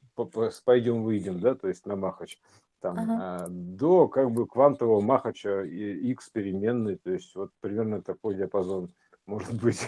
пойдем выйдем, да, то есть на махач, там, Ага. а, до как бы квантового махача и x переменной, то есть вот примерно такой диапазон может быть,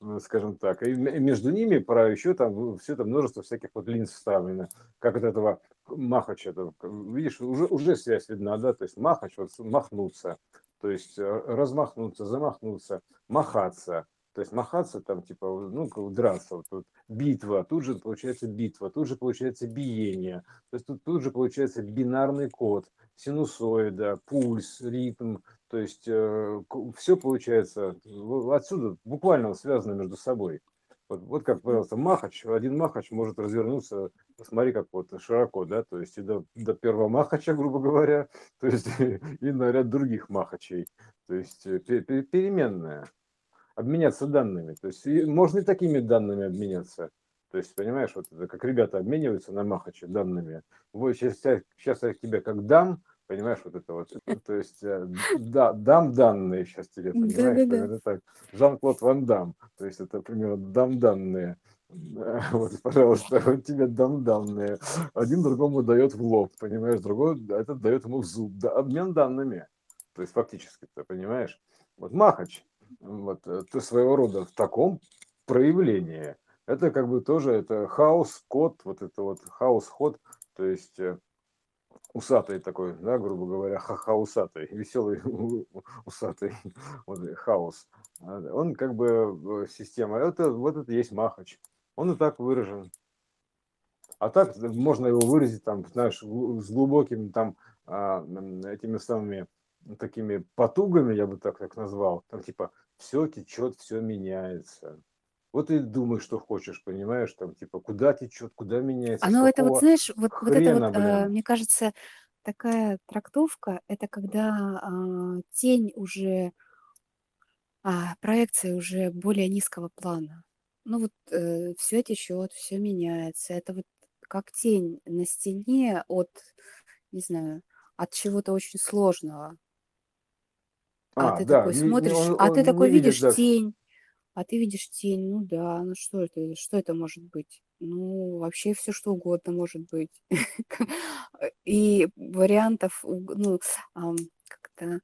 ну, скажем так. И между ними про еще там все это множество всяких вот линз вставлено, как от этого махача, видишь, уже, уже связь видна, да, то есть махач, вот махнуться, то есть э, размахнуться, замахнуться, махаться, то есть махаться там типа, ну, драться, вот, вот, битва, тут же получается битва, тут же получается биение, то есть тут, тут же получается бинарный код, синусоида, пульс, ритм, то есть э, все получается отсюда буквально связано между собой. Вот, вот как, пожалуйста, Махач, один Махач может развернуться, смотри, как вот широко, да, то есть и до, до первого Махача, грубо говоря, то есть и на ряд других Махачей, то есть э, переменная, обменяться данными, то есть можно и такими данными обменяться, то есть, понимаешь, вот это как ребята обмениваются на Махаче данными, вот сейчас, сейчас я тебе как дам, Понимаешь, вот это вот, то есть, э, да, дам данные сейчас тебе, понимаешь, примерно так. Жан-Клод Ван Дам, то есть это примерно дам данные. Вот, пожалуйста, вот тебе дам данные. Один другому дает в лоб, понимаешь, другой этот дает ему в зуб. Да, обмен данными. То есть фактически, ты понимаешь? Вот Махач, вот, ты своего рода в таком проявлении. Это как бы тоже, это хаос-код, вот это вот хаос-ход, то есть э, усатый такой, да, грубо говоря, ха-ха усатый, веселый усатый, вот, хаос. А, он как бы э, система, это вот это есть Махач. Он и так выражен. А так можно его выразить там, знаешь, с глубокими там а, этими самыми такими потугами, я бы так так назвал, там типа все течет, все меняется. Вот и думай, что хочешь, понимаешь, там, типа, куда течет, куда меняется, А ну это вот, знаешь, вот, вот это хрена, вот, э, мне кажется, такая трактовка, это когда а, тень уже, а, проекция уже более низкого плана. Ну вот э, все течет, все меняется. Это вот как тень на стене от, не знаю, от чего-то очень сложного. А А, ты да, такой не, смотришь, он, а ты он такой видит, видишь да, тень, а ты видишь тень, ну да, ну что это, что это может быть? Ну, вообще все что угодно может быть. И вариантов, ну, как-то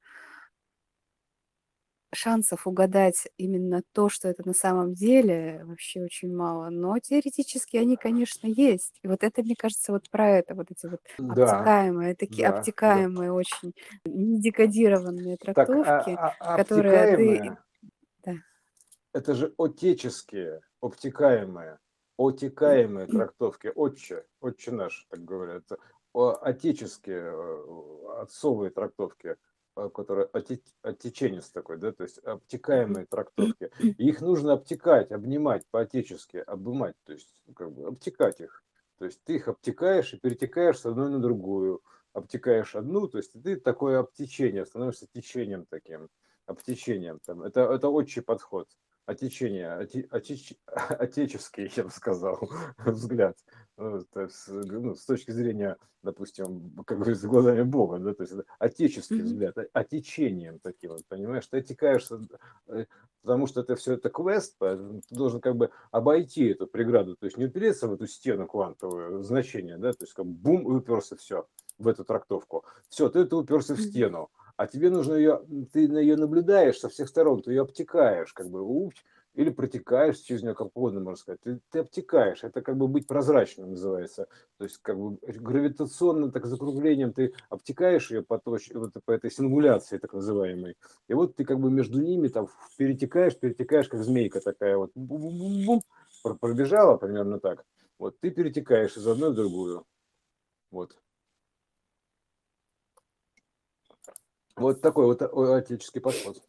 шансов угадать именно то, что это на самом деле, вообще очень мало. Но теоретически они, конечно, есть. И вот это, мне кажется, вот про это, вот эти вот да, обтекаемые, такие да, да. обтекаемые, очень недекодированные Так, а, трактовки, а, которые ты... Да. это же отеческие, обтекаемые, отекаемые трактовки, отче, отче наш, так говорят, отеческие, э, отцовые трактовки, которые оте- отеченец такой, да, то есть обтекаемые трактовки. И их нужно обтекать, обнимать по-отечески, обнимать, то есть как бы обтекать их. То есть ты их обтекаешь и перетекаешь с одной на другую. Обтекаешь одну, то есть ты такое обтечение, становишься течением таким, обтечением. Там. Это, это отчий подход. Отечение, оте, отеч, отеческий, я бы сказал, взгляд. Ну, есть, ну, с точки зрения, допустим, как говорится, глазами Бога, да, то есть отеческий mm-hmm. взгляд, отечением таким вот, понимаешь, ты отекаешься, э, потому что это все это квест, ты должен как бы обойти эту преграду, то есть не упереться в эту стену квантовую значение, да, то есть как бум и уперся все в эту трактовку. Все, ты, ты уперся в стену, а тебе нужно ее, ты на ее наблюдаешь со всех сторон, ты ее обтекаешь, как бы, уп, или протекаешь через нее, как угодно можно сказать. Ты, ты обтекаешь, это как бы быть прозрачным называется. То есть как бы гравитационным так закруглением ты обтекаешь ее по, точ, вот, по этой сингуляции так называемой. И вот ты как бы между ними там перетекаешь, перетекаешь, как змейка такая вот. Бум-бум-бум, пробежала примерно так. Вот ты перетекаешь из одной в другую. Вот. Вот такой вот отеческий подход.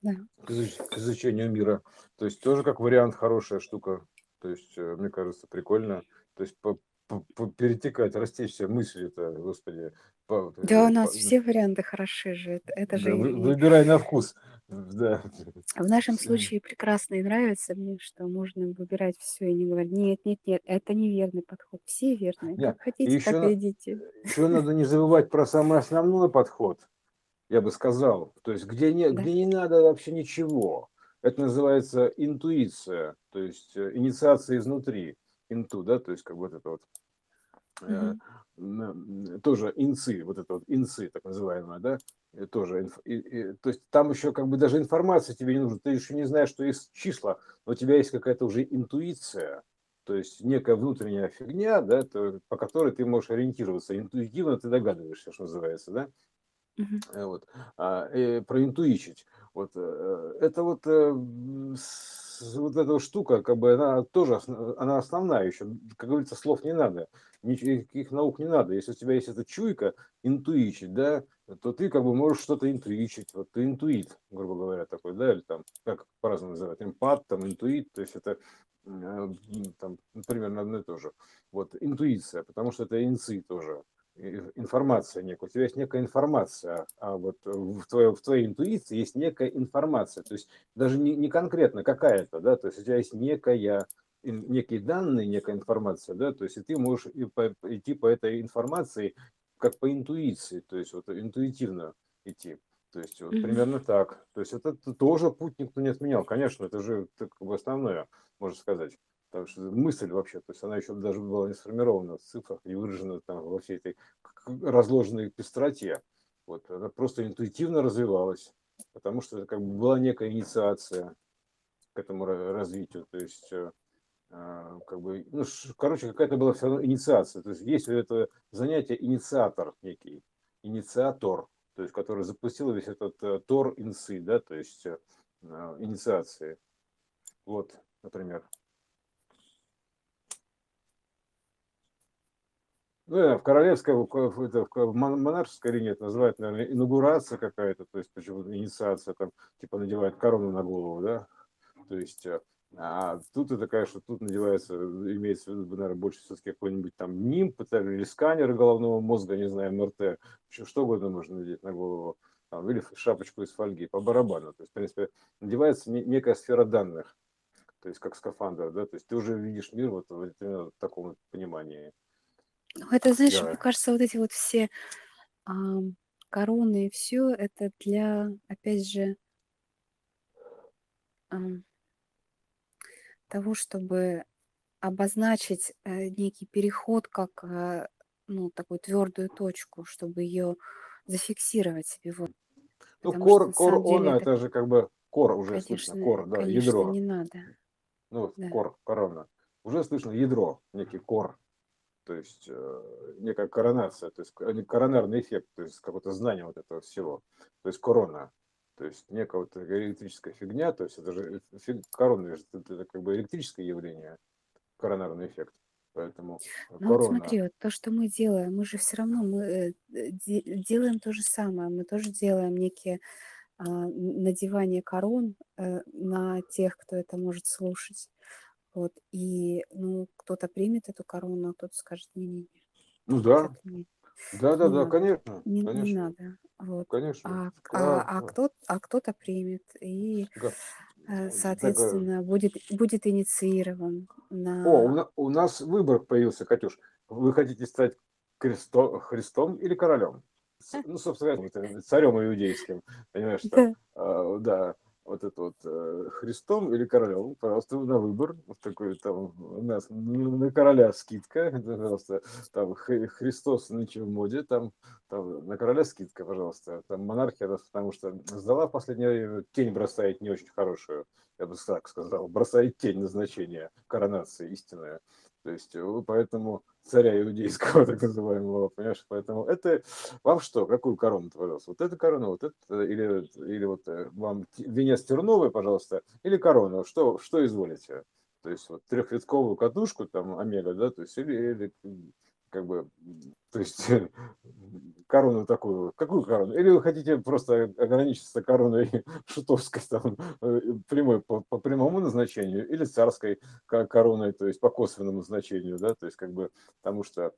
Да. К, изучению мира. То есть тоже как вариант хорошая штука. То есть, э, мне кажется, прикольно. То есть по, по, по, перетекать, растечься мысли-то, господи. По, да, у нас по, все варианты хороши же. Это, это да, же вы, выбирай на вкус. Да. В нашем случае прекрасно и нравится мне, что можно выбирать все и не говорить, нет, нет, нет, это неверный подход. Все верные. Нет. Как хотите, еще так и идите. Еще надо не забывать про самый основной подход я бы сказал. То есть где не, да. где не надо вообще ничего. Это называется интуиция, то есть э, инициация изнутри, инту, да, то есть как вот это вот угу. Тоже инцы, вот это вот инцы, так называемое, да, тоже, инф, и, и, то есть там еще как бы даже информация тебе не нужна, ты еще не знаешь, что есть числа, но у тебя есть какая-то уже интуиция, то есть некая внутренняя фигня, да, то, по которой ты можешь ориентироваться, интуитивно ты догадываешься, что называется, да. Э, вот, а, э, проинтуичить. Вот, э, это вот, э, вот эта штука, как бы она тоже, она основная еще, как говорится, слов не надо, никаких наук не надо. Если у тебя есть эта чуйка, интуичить, да, то ты как бы можешь что-то интуичить. Вот ты интуит, грубо говоря, такой, да, или там, как по-разному называют, эмпат, там, интуит, то есть это э, там, примерно одно и то же. Вот, интуиция, потому что это инцы тоже информация некая, у тебя есть некая информация, а вот в твоей, в твоей интуиции есть некая информация, то есть даже не, не конкретно какая-то, да, то есть у тебя есть некая, некие данные, некая информация, да, то есть и ты можешь идти по этой информации как по интуиции, то есть вот интуитивно идти. То есть вот примерно так. То есть это тоже путь никто не отменял. Конечно, это же как бы основное, можно сказать. Потому что мысль вообще, то есть она еще даже была не сформирована в цифрах, не выражена там во всей этой разложенной пестроте. Вот, она просто интуитивно развивалась, потому что это как бы была некая инициация к этому развитию. То есть, э, а, как бы, ну, короче, какая-то была все равно инициация. То есть есть у этого занятия инициатор некий, инициатор, то есть который запустил весь этот э, тор инсы, да, то есть э, инициации. Вот, например. Ну, в королевской, в, это, в монаршеской линии это называют, наверное, инаугурация какая-то, то есть почему инициация, там, типа надевают корону на голову, да, то есть, э, а тут это, конечно, тут надевается, имеется в виду, наверное, больше все-таки какой-нибудь там нимб или сканер головного мозга, не знаю, МРТ, еще что угодно можно надеть на голову, там, или шапочку из фольги, по барабану, то есть, в принципе, надевается некая сфера данных, то есть, как скафандр, да, то есть ты уже видишь мир вот в, в таком понимании. Ну, это, знаешь, мне кажется, вот эти вот все а, короны и все это для, опять же, а, того, чтобы обозначить э, некий переход как э, ну, такую твердую точку, чтобы ее зафиксировать себе. Вот. Ну, кор, кор он, это, это же как бы кор уже конечно, слышно, кор, да, конечно, ядро. не надо. Ну, да. кор, корона. Уже слышно ядро, некий кор то есть э, некая коронация, то есть коронарный эффект, то есть какое-то знание вот этого всего, то есть корона, то есть некая вот электрическая фигня, то есть это же корона, это, это как бы электрическое явление, коронарный эффект. Поэтому ну, корона... вот смотри, вот то, что мы делаем, мы же все равно мы э, делаем то же самое, мы тоже делаем некие а, надевание корон э, на тех, кто это может слушать. Вот, и, ну, кто-то примет эту корону, а кто-то скажет, не-не-не. Ну да. Да, да, Не да, конечно, Не, не конечно, надо. Вот. конечно. А, а, Как, а, кто, а кто-то примет и, как, э, э, соответственно, будет, будет инициирован О, у, на... на- у нас выбор появился, Катюш. Вы хотите стать кресто- Христом или королем? Ну, собственно, царем иудейским. Понимаешь, там, а, да, вот это вот э, Христом или королем. Пожалуйста, на выбор. Вот такой там у нас на короля скидка. Пожалуйста, там Хри- Христос нынче в моде, там, там на короля скидка, пожалуйста. Там монархия, потому что сдала в последнее время, тень бросает не очень хорошую я бы так сказал, бросает тень назначения коронации истинная. То есть э, поэтому царя иудейского, так называемого, понимаешь, поэтому это вам что, какую корону, пожалуйста, вот эта корона, вот это, или, или вот э, вам венец терновый, пожалуйста, или корона, что, что изволите? То есть вот трехвитковую катушку, там, омега, да, то есть, или, или как бы, то есть корону такую, какую корону? Или вы хотите просто ограничиться короной шутовской, там, э, прямой по, по прямому назначению, или царской ко- короной, то есть по косвенному значению, да, то есть как бы, потому что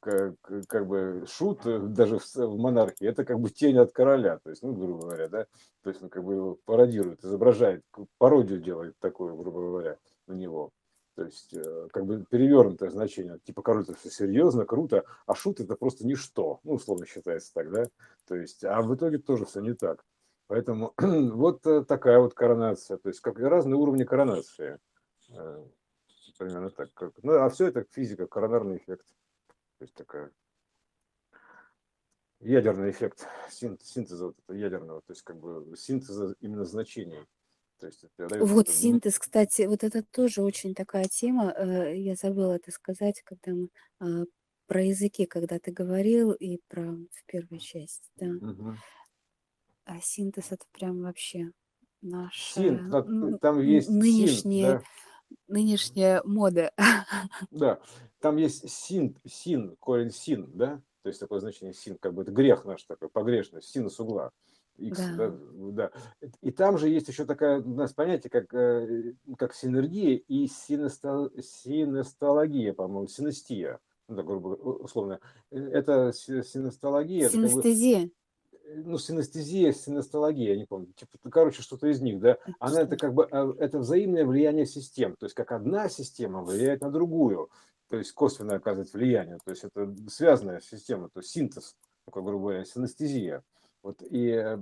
как, как бы шут э, даже в, в монархии, это как бы тень от короля, то есть, ну, грубо говоря, да, то есть он как бы его пародирует, изображает, пародию делает такую, грубо говоря, на него. То есть, э, как бы перевернутое значение. Типа, это все серьезно, круто, а шут это просто ничто. Ну, условно считается так, да? То есть, а в итоге тоже все не так. Поэтому вот э, такая вот коронация. То есть, как разные уровни коронации. Э, Примерно так. Как... Ну, а все это физика, коронарный эффект. То есть, такая ядерный эффект син- синтеза вот этого ядерного, то есть как бы синтеза именно значений. То есть это Вот это, синтез, кстати, вот это тоже очень такая тема. э, Я забыла это сказать, когда мы а, про языки, когда ты говорил, и про в первой части, да. мгм. А синтез это прям вообще наша Син, там есть син, нынешняя, да, нынешняя мода. да, там есть син, син, корень син, да, то есть такое значение син, как бы это грех наш такой, погрешность, синус угла, x, да, Да. да. И там же есть еще такая у нас понятие, как, э, как синергия и синесто, синестология, по-моему, синестия, ну, так, грубо условно. Э, Это си- синестология, это как бы Синестезия. ну, синестезия, синестология, я не помню, типа, ну, короче, что-то из них, да, она это как бы, э, это взаимное влияние систем, то есть как одна система влияет на другую, то есть косвенно оказывает влияние, то есть это связанная система, то есть синтез, такой, грубо говоря, синестезия. Вот, и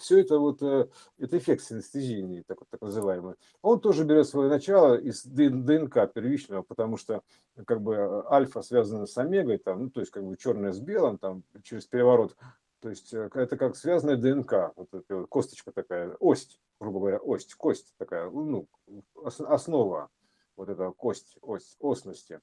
все это вот, э, это эффект синестезийный, так, так называемый. Он тоже берет свое начало из ДНК первичного, потому что как бы э, альфа связана с омегой, там, ну, то есть как бы черное с белым, там, через переворот то есть э, это как связанная ДНК, вот эта косточка такая, ось, грубо говоря, ось, кость такая, ну, ос- основа вот эта кость, ось, осности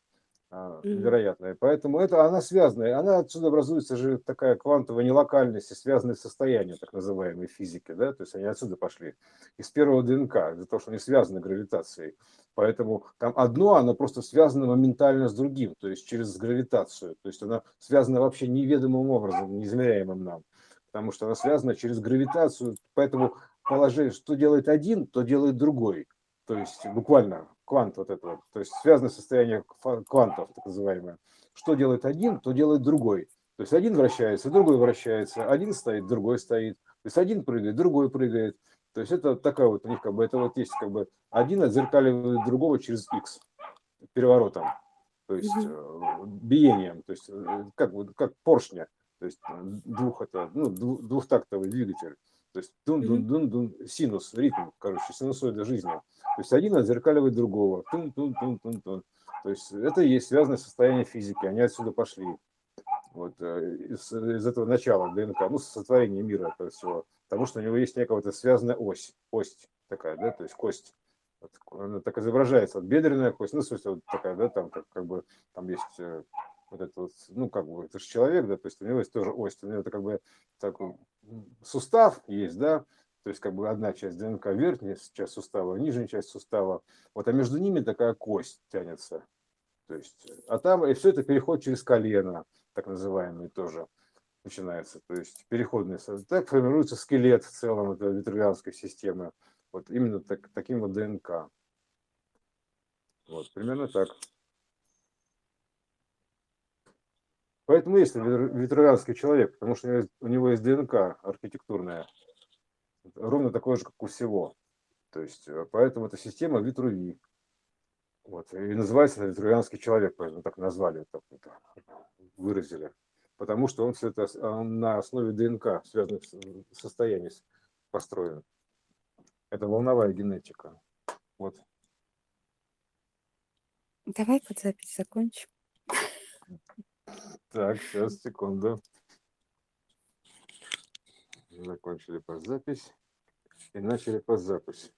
а, Мгм. вероятная. Поэтому это она связанная, она отсюда образуется же такая квантовая нелокальность и связанные состояния, так называемые физики, да, то есть они отсюда пошли, из первого ДНК, из-за того, что они связаны гравитацией. Поэтому там одно, оно просто связано моментально с другим, то есть через гравитацию. То есть она связана вообще неведомым образом, неизмеряемым нам. Потому что она связана через гравитацию. Поэтому положение, что делает один, то делает другой. То есть буквально квант вот этого. То есть связанное состояние ква- квантов, так называемое. Что делает один, то делает другой. То есть один вращается, другой вращается. Один стоит, другой стоит. То есть один прыгает, другой прыгает. То есть это такая вот у них как бы, это вот есть как бы один отзеркаливает другого через X переворотом, то есть э, биением, то есть э, как, вот, как поршня, то есть э, двух это, ну, дву- двухтактовый двигатель, то есть дун дун Мгм. дун дун синус, ритм, короче, синусоида жизни. То есть один отзеркаливает другого, тун тун тун тун тун. То есть это и есть связанное состояние физики, они отсюда пошли. Вот, э, из, из этого начала ДНК, ну, сотворения мира этого всего. Потому что у него есть некая вот связанная ось, кость такая, да, то есть кость. Вот, она так изображается, вот бедренная кость, ну, в смысле, вот такая, да, там как, как бы, там есть э, вот это вот, ну, как бы, это же человек, да, то есть у него есть тоже ось, у него это как бы такой м, сустав есть, да, то есть как бы одна часть ДНК, верхняя часть сустава, нижняя часть сустава, вот, а между ними такая кость тянется, то есть, а там, и все это переход через колено, так называемый тоже начинается, то есть переходный, так формируется скелет в целом этой витрувианской системы, вот именно так, таким вот ДНК. Вот, примерно так. Поэтому есть витруянский человек, потому что у него есть ДНК архитектурная, ровно такое же, как у всего. То есть, э, поэтому эта система Витруви. Вот, и называется витруянский человек, поэтому так назвали, так выразили. Потому что он, все это, он на основе ДНК, связанных состояний построен. Это волновая генетика. Вот. Давай под запись закончим. Так, сейчас, секунду. Закончили под запись и начали под запись.